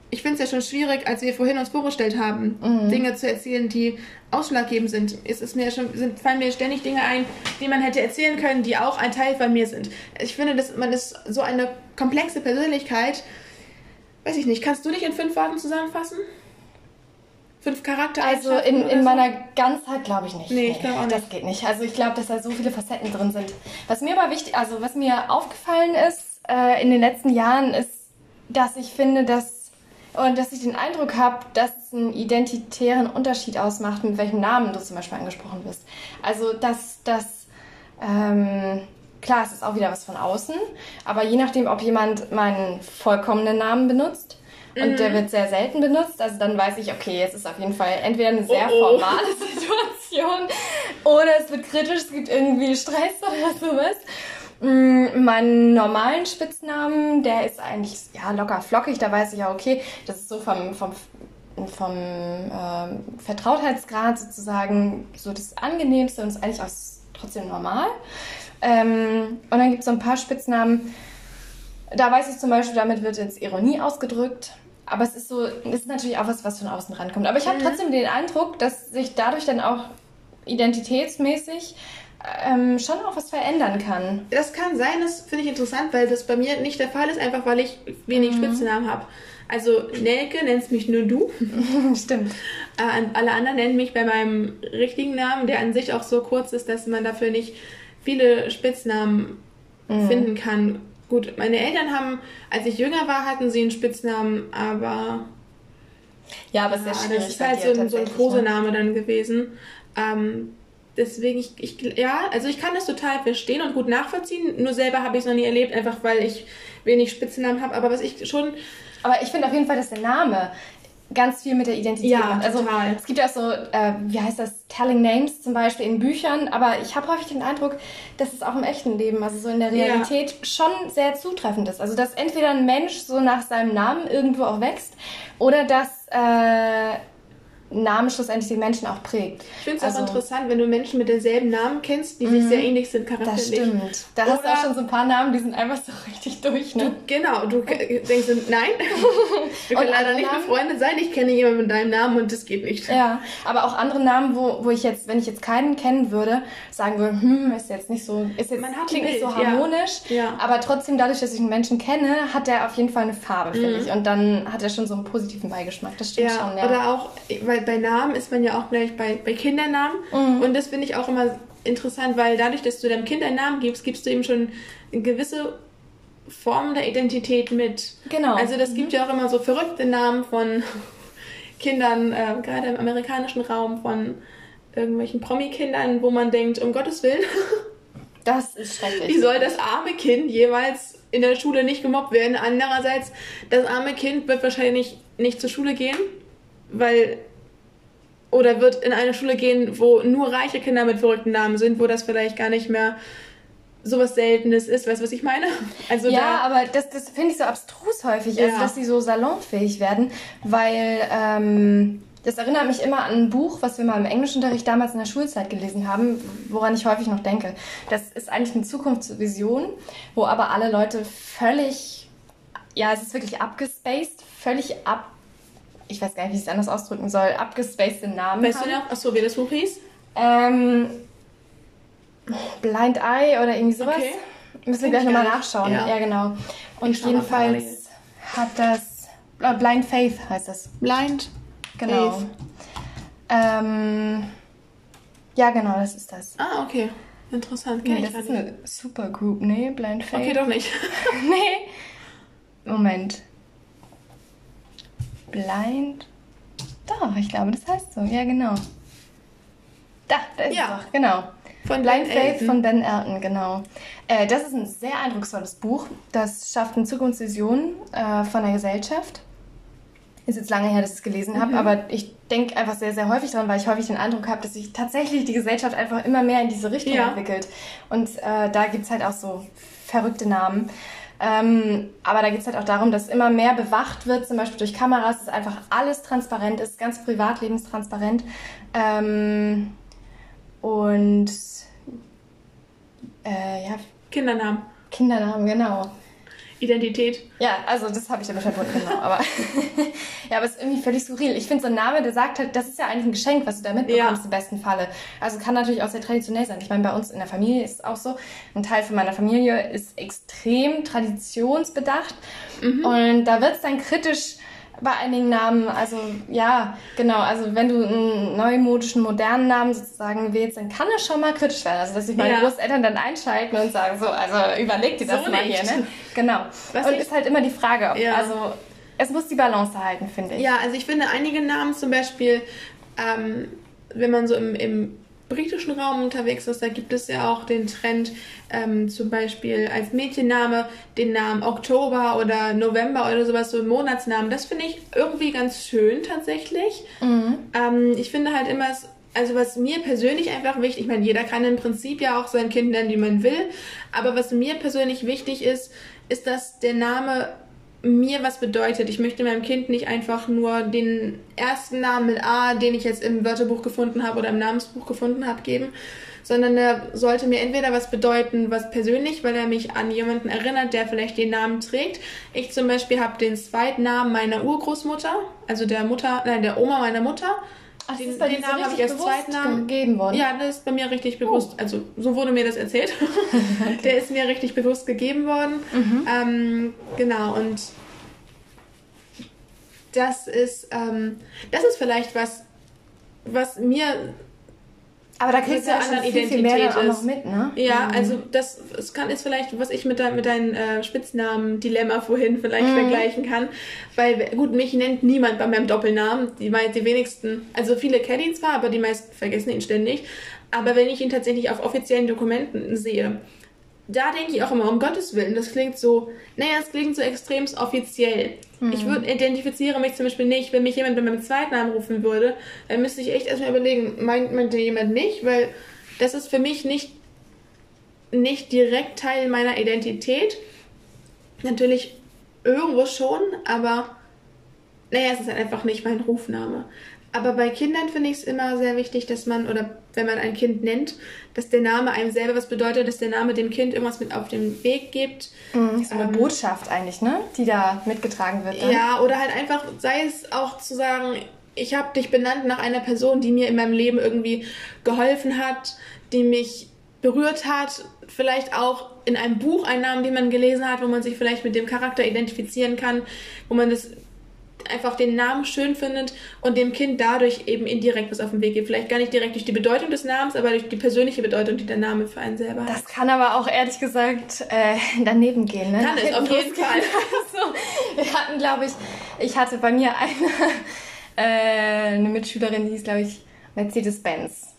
Ich finde es ja schon schwierig, als wir vorhin uns vorgestellt haben, Dinge zu erzählen, die ausschlaggebend sind. Es ist mir schon, sind, fallen mir ständig Dinge ein, die man hätte erzählen können, die auch ein Teil von mir sind. Ich finde, dass man ist so eine komplexe Persönlichkeit. Weiß ich nicht, kannst du dich in fünf Worten zusammenfassen? Fünf Charakter? Also in, in meiner Ganzheit glaube ich nicht. Nee, ich glaub auch Das geht nicht. Also ich glaube, dass da so viele Facetten drin sind. Was mir aber wichtig, also was mir aufgefallen ist äh, in den letzten Jahren, ist, dass ich finde, dass und dass ich den Eindruck habe, dass es einen identitären Unterschied ausmacht, mit welchem Namen du zum Beispiel angesprochen wirst. Also dass das ähm, klar, es ist auch wieder was von außen, aber je nachdem, ob jemand meinen vollkommenen Namen benutzt und der wird sehr selten benutzt, also dann weiß ich, okay, es ist auf jeden Fall entweder eine sehr Oh, oh. formale Situation oder es wird kritisch, es gibt irgendwie Stress oder sowas. Mm, Meinen normalen Spitznamen, der ist eigentlich ja locker flockig, da weiß ich ja, okay, das ist so vom, vom, vom ähm, Vertrautheitsgrad sozusagen so das Angenehmste und ist eigentlich auch trotzdem normal. Ähm, und dann gibt es so ein paar Spitznamen, da weiß ich zum Beispiel, damit wird jetzt Ironie ausgedrückt. Aber es ist so, es ist natürlich auch was, was von außen rankommt. Aber ich habe trotzdem den Eindruck, dass sich dadurch dann auch identitätsmäßig ähm, schon auch was verändern kann. Das kann sein, das finde ich interessant, weil das bei mir nicht der Fall ist, einfach weil ich wenig Spitznamen habe. Also Nelke nennst mich nur du. Stimmt. Äh, alle anderen nennen mich bei meinem richtigen Namen, der an sich auch so kurz ist, dass man dafür nicht viele Spitznamen finden kann. Gut, meine Eltern haben, als ich jünger war, hatten sie einen Spitznamen, aber Ja, aber es ist ja, sehr schwierig. das ist halt so ein, so ein ne? Kosename dann gewesen. Ähm, deswegen, ich, ich, ja, also ich kann das total verstehen und gut nachvollziehen. Nur selber habe ich es noch nie erlebt, einfach weil ich wenig Spitznamen habe. Aber was ich schon Aber ich finde auf jeden Fall, dass der Name ganz viel mit der Identität Ja, macht. Also total. es gibt ja auch so, äh, wie heißt das, Telling Names zum Beispiel in Büchern, aber ich habe häufig den Eindruck, dass es auch im echten Leben, also so in der Ja. Realität, schon sehr zutreffend ist. Also dass entweder ein Mensch so nach seinem Namen irgendwo auch wächst oder dass äh, Name schlussendlich die Menschen auch prägt. Ich finde es Also- auch interessant, wenn du Menschen mit denselben Namen kennst, die sich sehr ähnlich sind Das charakterlich. stimmt. Da hast du Oder- auch schon so ein paar Namen, die sind einfach so richtig durch, ne? Genau, du denkst, nein, wir können leider nicht Namen? befreundet sein. Ich kenne jemanden mit deinem Namen und das geht nicht. Ja, aber auch andere Namen, wo, wo ich jetzt, wenn ich jetzt keinen kennen würde, sagen würde, hm, ist jetzt nicht so, ist jetzt, Man hat klingt nicht so Bild, ja. harmonisch, Ja. aber trotzdem dadurch, dass ich einen Menschen kenne, hat der auf jeden Fall eine Farbe, finde ich. Und dann hat er schon so einen positiven Beigeschmack. Das stimmt Mhm. Ja, schon, ja. oder auch, weil bei Namen ist man ja auch gleich bei, bei Kindernamen. Mhm. Und das finde ich auch immer interessant, weil dadurch, dass du deinem Kind einen Namen gibst, gibst du ihm schon eine gewisse Form der Identität mit. Genau. Also das gibt ja auch immer so verrückte Namen von Kindern, äh, gerade im amerikanischen Raum, von irgendwelchen Promi-Kindern, wo man denkt, um Gottes Willen, das ist schrecklich. wie soll das arme Kind jeweils in der Schule nicht gemobbt werden? Andererseits, das arme Kind wird wahrscheinlich nicht zur Schule gehen, weil oder wird in eine Schule gehen, wo nur reiche Kinder mit verrückten Namen sind, wo das vielleicht gar nicht mehr sowas Seltenes ist. Weißt du, was ich meine? Also Ja, da, aber das, das finde ich so abstrus häufig, Ja. also, dass sie so salonfähig werden, weil, ähm, Das erinnert mich immer an ein Buch, was wir mal im Englischunterricht damals in der Schulzeit gelesen haben, woran ich häufig noch denke. Das ist eigentlich eine Zukunftsvision, wo aber alle Leute völlig, ja, es ist wirklich abgespaced, völlig ab, ich weiß gar nicht, wie ich es anders ausdrücken soll, abgespaced Namen Weißt haben. du noch, achso, wie das Buch hieß? Ähm, Blind Eye oder irgendwie sowas. Okay. Müssen wir gleich nochmal nachschauen. Ja. ja, genau. Und jedenfalls hat das, äh, Blind Faith heißt das. Blind Genau. Ähm, ja, genau, das ist das. Ah, okay. Interessant. Nee, das ist eine Supergroup. Nee, Blind Faith. Okay, doch nicht. nee. Moment. Blind. Doch, ich glaube, das heißt so. Ja, genau. Da, da ist ja. es doch. Genau. Von Blind Faith von Ben Elton, genau. Äh, das ist ein sehr eindrucksvolles Buch. Das schafft eine Zukunftsvision äh, von der Gesellschaft. Ist jetzt lange her, dass ich es gelesen habe, mhm. aber ich denke einfach sehr, sehr häufig dran, weil ich häufig den Eindruck habe, dass sich tatsächlich die Gesellschaft einfach immer mehr in diese Richtung ja. entwickelt. Und äh, da gibt es halt auch so verrückte Namen. Ähm, aber da geht es halt auch darum, dass immer mehr bewacht wird, zum Beispiel durch Kameras, dass einfach alles transparent ist, ganz privatlebenstransparent. Ähm, und äh, ja. Kindernamen. Kindernamen, genau. Identität. Ja, also das habe ich damit verbunden, genau. Aber ja, aber es ist irgendwie völlig skurril. Ich finde so ein Name, der sagt halt, das ist ja eigentlich ein Geschenk, was du da mitbekommst ja. im besten Falle. Also kann natürlich auch sehr traditionell sein. Ich meine, bei uns in der Familie ist es auch so. Ein Teil von meiner Familie ist extrem traditionsbedacht. Mhm. Und da wird es dann kritisch bei einigen Namen, also ja, genau, also wenn du einen neumodischen, modernen Namen sozusagen wählst, dann kann es schon mal kritisch werden. Also dass sich meine ja. Großeltern dann einschalten und sagen, so, also überleg dir das so mal nicht. hier, ne? Genau. Was und ist halt immer die Frage, ob, ja. also es muss die Balance halten, finde ich. Ja, also ich finde einige Namen zum Beispiel, ähm, wenn man so im, im britischen Raum unterwegs ist, da gibt es ja auch den Trend, ähm, zum Beispiel als Mädchenname den Namen Oktober oder November oder sowas, so Monatsnamen. Das finde ich irgendwie ganz schön tatsächlich. Mhm. Ähm, ich finde halt immer, also was mir persönlich einfach wichtig, ich meine, jeder kann im Prinzip ja auch sein Kind nennen, wie man will, aber was mir persönlich wichtig ist, ist, dass der Name mir was bedeutet. Ich möchte meinem Kind nicht einfach nur den ersten Namen mit A, den ich jetzt im Wörterbuch gefunden habe oder im Namensbuch gefunden habe, geben, sondern er sollte mir entweder was bedeuten, was persönlich, weil er mich an jemanden erinnert, der vielleicht den Namen trägt. Ich zum Beispiel habe den Zweitnamen meiner Urgroßmutter, also der Mutter, nein, der Oma meiner Mutter. Ach, den, den Namen habe ich als Zweitnamen gegeben worden. Ja, das ist bei mir richtig bewusst. Oh. Also so wurde mir das erzählt. okay. Der ist mir richtig bewusst gegeben worden. Mhm. Ähm, genau und das ist, ähm, das ist vielleicht was, was mir aber da kriegst du ja schon viel, viel mehr dann auch noch mit, ne? Ja, mhm. also das, das kann, ist vielleicht, was ich mit, de, mit deinem äh, Spitznamen-Dilemma vorhin vielleicht mhm. vergleichen kann. Weil, gut, mich nennt niemand bei meinem Doppelnamen. Die, die wenigsten, also viele kennen ihn zwar, aber die meisten vergessen ihn ständig. Aber wenn ich ihn tatsächlich auf offiziellen Dokumenten sehe, da denke ich auch immer, um Gottes Willen, das klingt so, naja, es klingt so extrem offiziell. Mhm. Ich würde identifiziere mich zum Beispiel nicht, wenn mich jemand bei meinem zweiten Namen rufen würde, dann müsste ich echt erstmal überlegen, meint, meint jemand nicht, weil das ist für mich nicht, nicht direkt Teil meiner Identität. Natürlich irgendwo schon, aber naja, es ist halt einfach nicht mein Rufname. Aber bei Kindern finde ich es immer sehr wichtig, dass man, oder wenn man ein Kind nennt, dass der Name einem selber was bedeutet, dass der Name dem Kind irgendwas mit auf den Weg gibt. Mhm, so eine ähm, Botschaft eigentlich, ne? Die da mitgetragen wird. Dann. Ja, oder halt einfach, sei es auch zu sagen, ich habe dich benannt nach einer Person, die mir in meinem Leben irgendwie geholfen hat, die mich berührt hat, vielleicht auch in einem Buch einen Namen, den man gelesen hat, wo man sich vielleicht mit dem Charakter identifizieren kann, wo man das einfach den Namen schön findet und dem Kind dadurch eben indirekt was auf den Weg gibt. Vielleicht gar nicht direkt durch die Bedeutung des Namens, aber durch die persönliche Bedeutung, die der Name für einen selber hat. Das kann aber auch ehrlich gesagt äh, daneben gehen. Ne? Kann es, auf jeden Fall. so, wir hatten, glaube ich, ich hatte bei mir eine, äh, eine Mitschülerin, die hieß, glaube ich, Mercedes-Benz.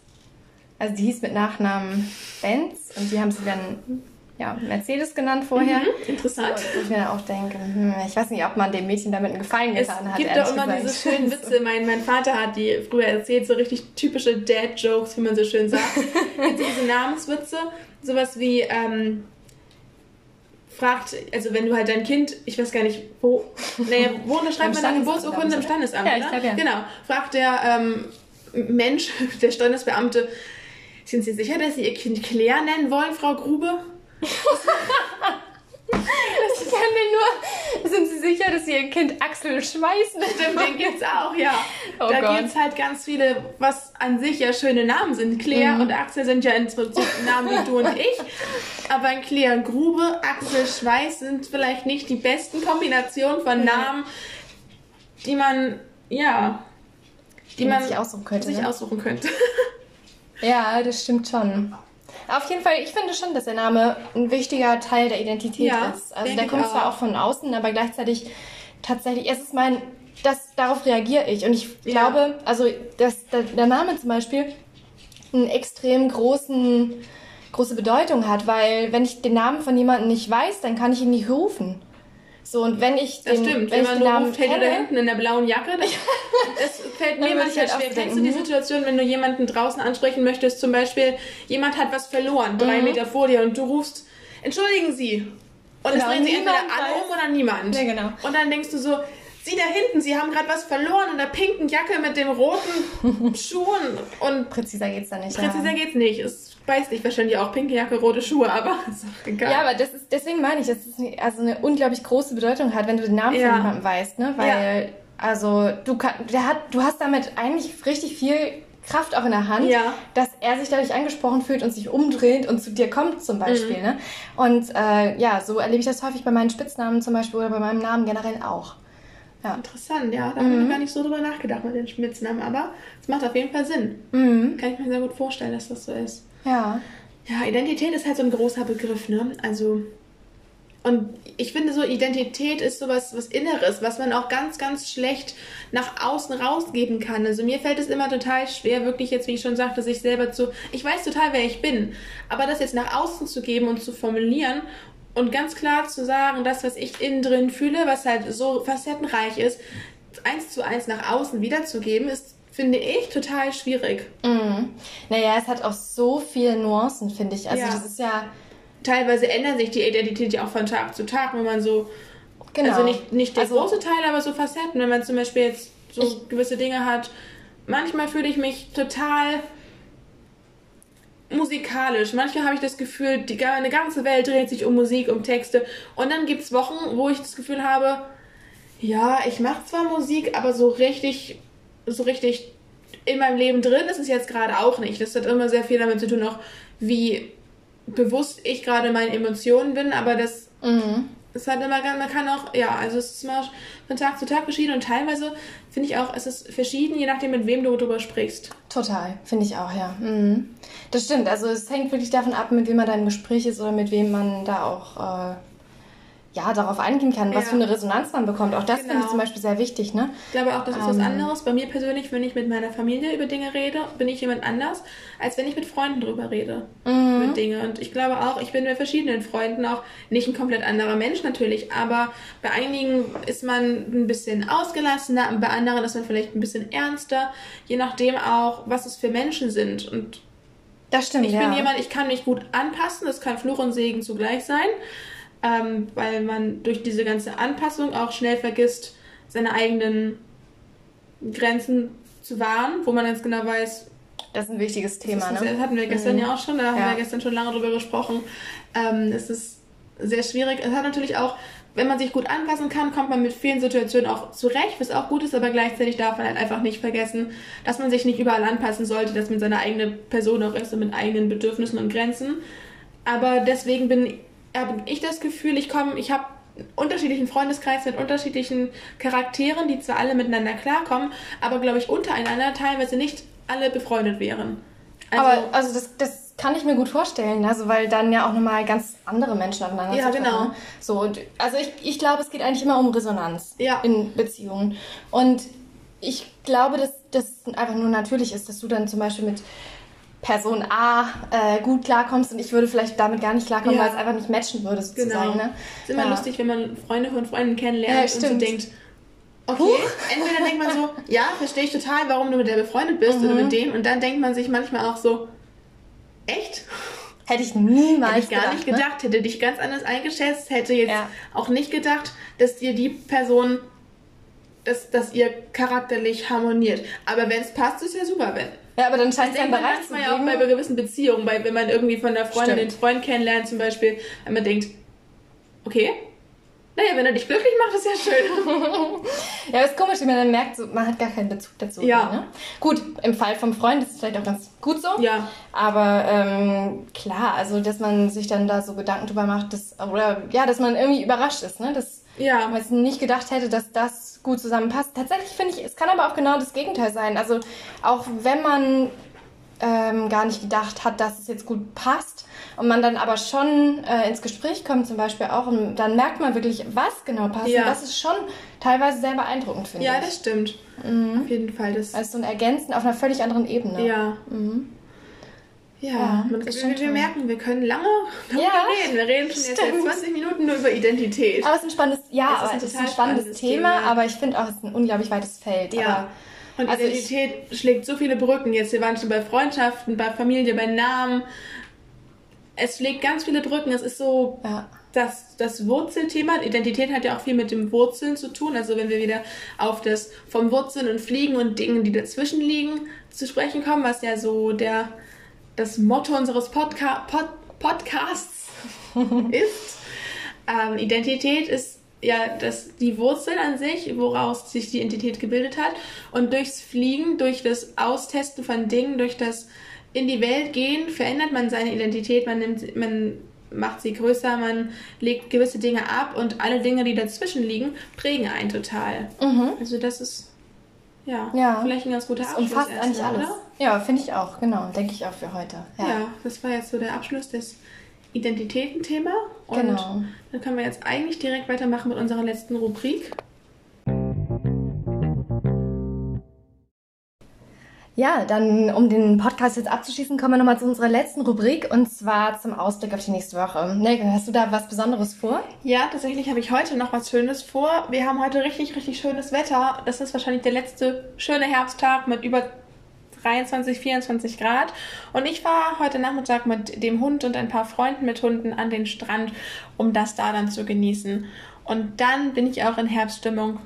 Also die hieß mit Nachnamen Benz und die haben sie dann ja, Mercedes genannt vorher. Mhm, interessant. Wo ich mir dann auch denke, hm, ich weiß nicht, ob man dem Mädchen damit einen Gefallen getan es hat. Es gibt doch immer diese schönen Witze. Mein, mein Vater hat die früher erzählt, so richtig typische Dad-Jokes, wie man so schön sagt. diese Namenswitze, sowas wie, ähm, fragt, also wenn du halt dein Kind, ich weiß gar nicht, wo, naja, wo unterschreibt man dann Geburtsurkunde im Standesamt, Ja, ich ne? glaub, ja. Genau. Fragt der ähm, Mensch, der Standesbeamte, sind Sie sicher, dass Sie Ihr Kind Claire nennen wollen, Frau Grube? Ich kann mir nur. Sind Sie sicher, dass Sie Ihr Kind Axel Schweiß nennen? Stimmt, den gibt's auch, ja. Oh da Gott. gibt's halt ganz viele, was an sich ja schöne Namen sind. Claire Mhm. und Axel sind ja im Prinzip Namen wie du und ich. Aber ein Claire Grube, Axel Schweiß sind vielleicht nicht die besten Kombinationen von Namen, die man, ja, die man man sich aussuchen könnte, sich ne? aussuchen könnte. Ja, das stimmt schon. Auf jeden Fall, ich finde schon, dass der Name ein wichtiger Teil der Identität Ja, ist. Also der kommt ich zwar auch. auch von außen, aber gleichzeitig tatsächlich, es ist mein, das, darauf reagiere ich. Und ich Ja. glaube, also dass der, der Name zum Beispiel einen extrem großen, große Bedeutung hat, weil wenn ich den Namen von jemandem nicht weiß, dann kann ich ihn nicht rufen. So, und wenn ich Das den, stimmt, wenn wenn man den Namen ruft, du da kenne, hinten in der blauen Jacke, das, das fällt mir manchmal halt schwer. Kennst du die Situation, wenn du jemanden draußen ansprechen möchtest, zum Beispiel, jemand hat was verloren, drei Meter vor dir und du rufst, entschuldigen Sie. Und es Genau, drehen sich entweder alle um oder niemand. Ja, genau. Und dann denkst du so, Sie da hinten, Sie haben gerade was verloren in der pinken Jacke mit dem roten Schuhen und präziser geht's da nicht. präziser ja. geht's nicht. Es beißt dich wahrscheinlich auch pinke Jacke, rote Schuhe, aber ist auch egal. Ja, aber das ist, deswegen meine ich, dass es eine- also eine unglaublich große Bedeutung hat, wenn du den Namen Ja. von jemandem weißt, ne? Weil, also, du kann, der hat, du hast damit eigentlich richtig viel Kraft auch in der Hand, Ja. dass er sich dadurch angesprochen fühlt und sich umdreht und zu dir kommt zum Beispiel, Mhm. ne? Und äh, ja, so erlebe ich das häufig bei meinen Spitznamen zum Beispiel oder bei meinem Namen generell auch. Ja. Interessant, ja. Da habe Mhm. ich gar nicht so drüber nachgedacht mit den Spitznamen, aber es macht auf jeden Fall Sinn. Mhm. Kann ich mir sehr gut vorstellen, dass das so ist. Ja. Ja, Identität ist halt so ein großer Begriff, ne? Also. Und ich finde so, Identität ist sowas was Inneres, was man auch ganz, ganz schlecht nach außen rausgeben kann. Also mir fällt es immer total schwer, wirklich jetzt, wie ich schon sagte, sich selber zu. Ich weiß total, wer ich bin. Aber das jetzt nach außen zu geben und zu formulieren und ganz klar zu sagen, das, was ich innen drin fühle, was halt so facettenreich ist, eins zu eins nach außen wiederzugeben, ist, finde ich, total schwierig. Mhm. Naja, es hat auch so viele Nuancen, finde ich. Also Ja. das ist ja. Teilweise ändert sich die Identität ja auch von Tag zu Tag, wenn man so Genau. Also nicht, nicht der Also- große Teil, aber so Facetten. Wenn man zum Beispiel jetzt so Ich- gewisse Dinge hat. Manchmal fühle ich mich total musikalisch. Manchmal habe ich das Gefühl, die, eine ganze Welt dreht sich um Musik, um Texte. Und dann gibt es Wochen, wo ich das Gefühl habe, ja, ich mache zwar Musik, aber so richtig, so richtig in meinem Leben drin ist es jetzt gerade auch nicht. Das hat immer sehr viel damit zu tun, auch wie bewusst ich gerade meinen Emotionen bin, aber das Mhm. es hat immer, ganz- man kann auch, ja, also es ist immer von Tag zu Tag verschieden und teilweise finde ich auch, es ist verschieden, je nachdem, mit wem du darüber sprichst. Total, finde ich auch, ja. Mhm. Das stimmt. Also es hängt wirklich davon ab, mit wem man da im Gespräch ist oder mit wem man da auch äh, ja, darauf eingehen kann, was Ja. für eine Resonanz man bekommt. Auch das finde ich Genau. zum Beispiel sehr wichtig, ne? Ich glaube auch, das ist was Ähm. anderes. Bei mir persönlich, wenn ich mit meiner Familie über Dinge rede, bin ich jemand anders, als wenn ich mit Freunden drüber rede. Mhm. Mit Dinge. Und ich glaube auch, ich bin mit verschiedenen Freunden auch nicht ein komplett anderer Mensch natürlich, aber bei einigen ist man ein bisschen ausgelassener, bei anderen ist man vielleicht ein bisschen ernster, je nachdem auch, was es für Menschen sind. Und Das stimmt, Ich ja. bin jemand, ich kann mich gut anpassen, das kann Fluch und Segen zugleich sein, ähm, weil man durch diese ganze Anpassung auch schnell vergisst, seine eigenen Grenzen zu wahren, wo man ganz genau weiß, das ist ein wichtiges Thema, das, ist, ne? das hatten wir gestern Mhm. ja auch schon, da haben Ja. wir gestern schon lange drüber gesprochen. Ähm, es ist sehr schwierig. Es hat natürlich auch, wenn man sich gut anpassen kann, kommt man mit vielen Situationen auch zurecht, was auch gut ist, aber gleichzeitig darf man halt einfach nicht vergessen, dass man sich nicht überall anpassen sollte, dass man seine eigene Person auch ist und mit eigenen Bedürfnissen und Grenzen. Aber deswegen bin habe ich das Gefühl, ich komme, ich habe einen unterschiedlichen Freundeskreis mit unterschiedlichen Charakteren, die zwar alle miteinander klarkommen, aber glaube ich untereinander teilweise nicht alle befreundet wären. Also, Aber also das, das kann ich mir gut vorstellen, also weil dann ja auch nochmal ganz andere Menschen aufeinander Ja, genau. Ne? So, also ich, ich glaube, es geht eigentlich immer um Resonanz Ja. in Beziehungen. Und ich glaube, dass das einfach nur natürlich ist, dass du dann zum Beispiel mit Person A äh, gut klarkommst und ich würde vielleicht damit gar nicht klarkommen, Ja. weil es einfach nicht matchen würde sozusagen. Genau. Ne? ist immer Ja. lustig, wenn man Freunde von Freunden kennenlernt und so denkt, okay, entweder denkt man so, ja, verstehe ich total, warum du mit der befreundet bist oder Mhm. mit dem und dann denkt man sich manchmal auch so, echt? Hätte ich niemals Hätte ich gar gedacht, nicht ne? gedacht, hätte dich ganz anders eingeschätzt, hätte jetzt Ja. auch nicht gedacht, dass dir die Person, dass, dass ihr charakterlich harmoniert. Aber wenn es passt, ist ja super, wenn. Ja, aber dann scheint es einen Bereich zu manchmal ja auch geben. bei gewissen Beziehungen, bei, wenn man irgendwie von der Freundin Stimmt. den Freund kennenlernt zum Beispiel, wenn man denkt, okay, naja, wenn er dich glücklich macht, ist ja schön. Ja, ist komisch, wie man dann merkt, so, man hat gar keinen Bezug dazu. Ja. Ne? Gut, im Fall vom Freund ist es vielleicht auch ganz gut so. Ja. Aber ähm, klar, also dass man sich dann da so Gedanken drüber macht, dass, oder ja, dass man irgendwie überrascht ist, ne? Dass Ja. man jetzt nicht gedacht hätte, dass das gut zusammenpasst. Tatsächlich finde ich, es kann aber auch genau das Gegenteil sein. Also auch wenn man ähm, gar nicht gedacht hat, dass es jetzt gut passt und man dann aber schon äh, ins Gespräch kommt zum Beispiel auch und dann merkt man wirklich, was genau passt. Ja. Und das ist schon teilweise sehr beeindruckend, finde Ja, ich. das stimmt. Auf jeden Fall. Das, also so ein Ergänzen auf einer völlig anderen Ebene. ja. Ja, Ja, wir, schon wir merken, wir können lange darüber Ja, reden. Wir reden schon jetzt seit stimmt. 20 Minuten nur über Identität. Aber es ist ein spannendes, ja, Es ist aber ein es ist ein spannendes spannendes Thema, Thema. aber ich finde auch, es ist ein unglaublich weites Feld. Ja. Und Also ich- Identität schlägt so viele Brücken. Jetzt, wir waren schon bei Freundschaften, bei Familie, bei Namen. Es schlägt ganz viele Brücken. Es ist so Aber, ja. das, das Wurzelthema. Identität hat ja auch viel mit dem Wurzeln zu tun. Also wenn wir wieder auf das vom Wurzeln und Fliegen und Dingen, die dazwischen liegen, zu sprechen kommen, was ja so der, das Motto unseres Podca Pod Podcasts ist. Ähm, Identität ist ja das, die Wurzel an sich, woraus sich die Identität gebildet hat. Und durchs Fliegen, durch das Austesten von Dingen, durch das in die Welt gehen, verändert man seine Identität, man nimmt, man macht sie größer, man legt gewisse Dinge ab und alle Dinge, die dazwischen liegen, prägen einen total. Also das ist ja, Mhm. Ja. vielleicht ein ganz guter Das Abschluss umfasst eigentlich erstmal, alles. Ja, finde ich auch, genau. Denke ich auch für heute. Ja. Ja. das war jetzt so der Abschluss des Identitätenthema. Und Genau. dann können wir jetzt eigentlich direkt weitermachen mit unserer letzten Rubrik. Ja, dann, um den Podcast jetzt abzuschließen, kommen wir nochmal zu unserer letzten Rubrik und zwar zum Ausblick auf die nächste Woche. Nelke, hast du da was Besonderes vor? Ja, tatsächlich habe ich heute noch was Schönes vor. Wir haben heute richtig, richtig schönes Wetter. Das ist wahrscheinlich der letzte schöne Herbsttag mit über 23, 24 Grad. Und ich fahre heute Nachmittag mit dem Hund und ein paar Freunden mit Hunden an den Strand, um das da dann zu genießen. Und dann bin ich auch in Herbststimmung.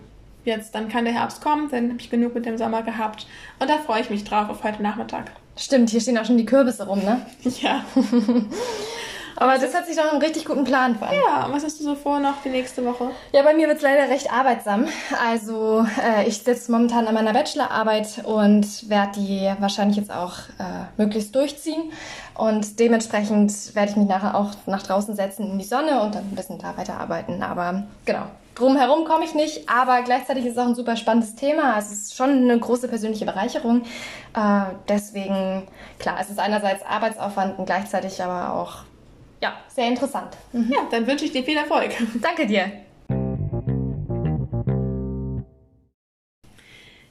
Jetzt, dann kann der Herbst kommen, dann habe ich genug mit dem Sommer gehabt. Und da freue ich mich drauf auf heute Nachmittag. Stimmt, hier stehen auch schon die Kürbisse rum, ne? Ja. Aber das hat sich doch einen richtig guten Plan vor. Ja, was hast du so vor noch die nächste Woche? Ja, bei mir wird's leider recht arbeitsam. Also äh, ich sitze momentan an meiner Bachelorarbeit und werde die wahrscheinlich jetzt auch äh, möglichst durchziehen. Und dementsprechend werde ich mich nachher auch nach draußen setzen in die Sonne und dann ein bisschen da weiterarbeiten. Aber genau, drumherum komme ich nicht. Aber gleichzeitig ist es auch ein super spannendes Thema. Es ist schon eine große persönliche Bereicherung. Äh, deswegen, klar, es ist einerseits Arbeitsaufwand und gleichzeitig aber auch ja, sehr interessant. Ja, dann wünsche ich dir viel Erfolg. Danke dir.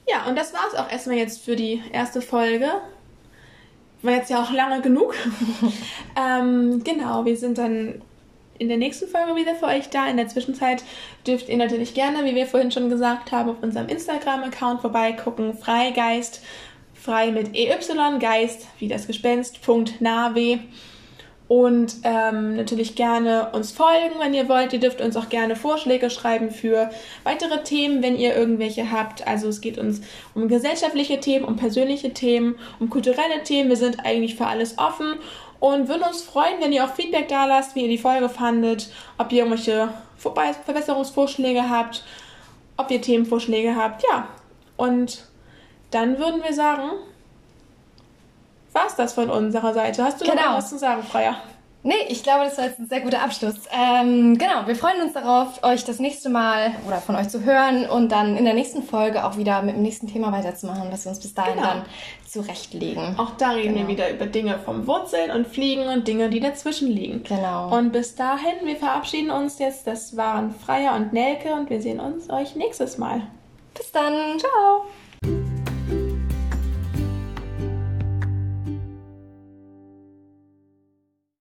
Ja, und das war's auch erstmal jetzt für die erste Folge. War jetzt ja auch lange genug. ähm, genau, wir sind dann in der nächsten Folge wieder für euch da. In der Zwischenzeit dürft ihr natürlich gerne, wie wir vorhin schon gesagt haben, auf unserem Instagram-Account vorbeigucken. Freigeist, frei mit EY, Geist, wie das Gespenst, Punkt, Nave. Und ähm, natürlich gerne uns folgen, wenn ihr wollt. Ihr dürft uns auch gerne Vorschläge schreiben für weitere Themen, wenn ihr irgendwelche habt. Also es geht uns um gesellschaftliche Themen, um persönliche Themen, um kulturelle Themen. Wir sind eigentlich für alles offen und würden uns freuen, wenn ihr auch Feedback da lasst, wie ihr die Folge fandet, ob ihr irgendwelche Verbesserungsvorschläge habt, ob ihr Themenvorschläge habt. Ja, und dann würden wir sagen, war's das von unserer Seite. Hast du noch Genau. was zu sagen, Freier? Nee, ich glaube, das war jetzt ein sehr guter Abschluss. Ähm, genau, wir freuen uns darauf, euch das nächste Mal oder von euch zu hören und dann in der nächsten Folge auch wieder mit dem nächsten Thema weiterzumachen, was wir uns bis dahin Genau. dann zurechtlegen. Auch da reden Genau. wir wieder über Dinge vom Wurzeln und Fliegen und Dinge, die dazwischen liegen. Genau. Und bis dahin, wir verabschieden uns jetzt. Das waren Freier und Nelke und wir sehen uns euch nächstes Mal. bis dann. Ciao!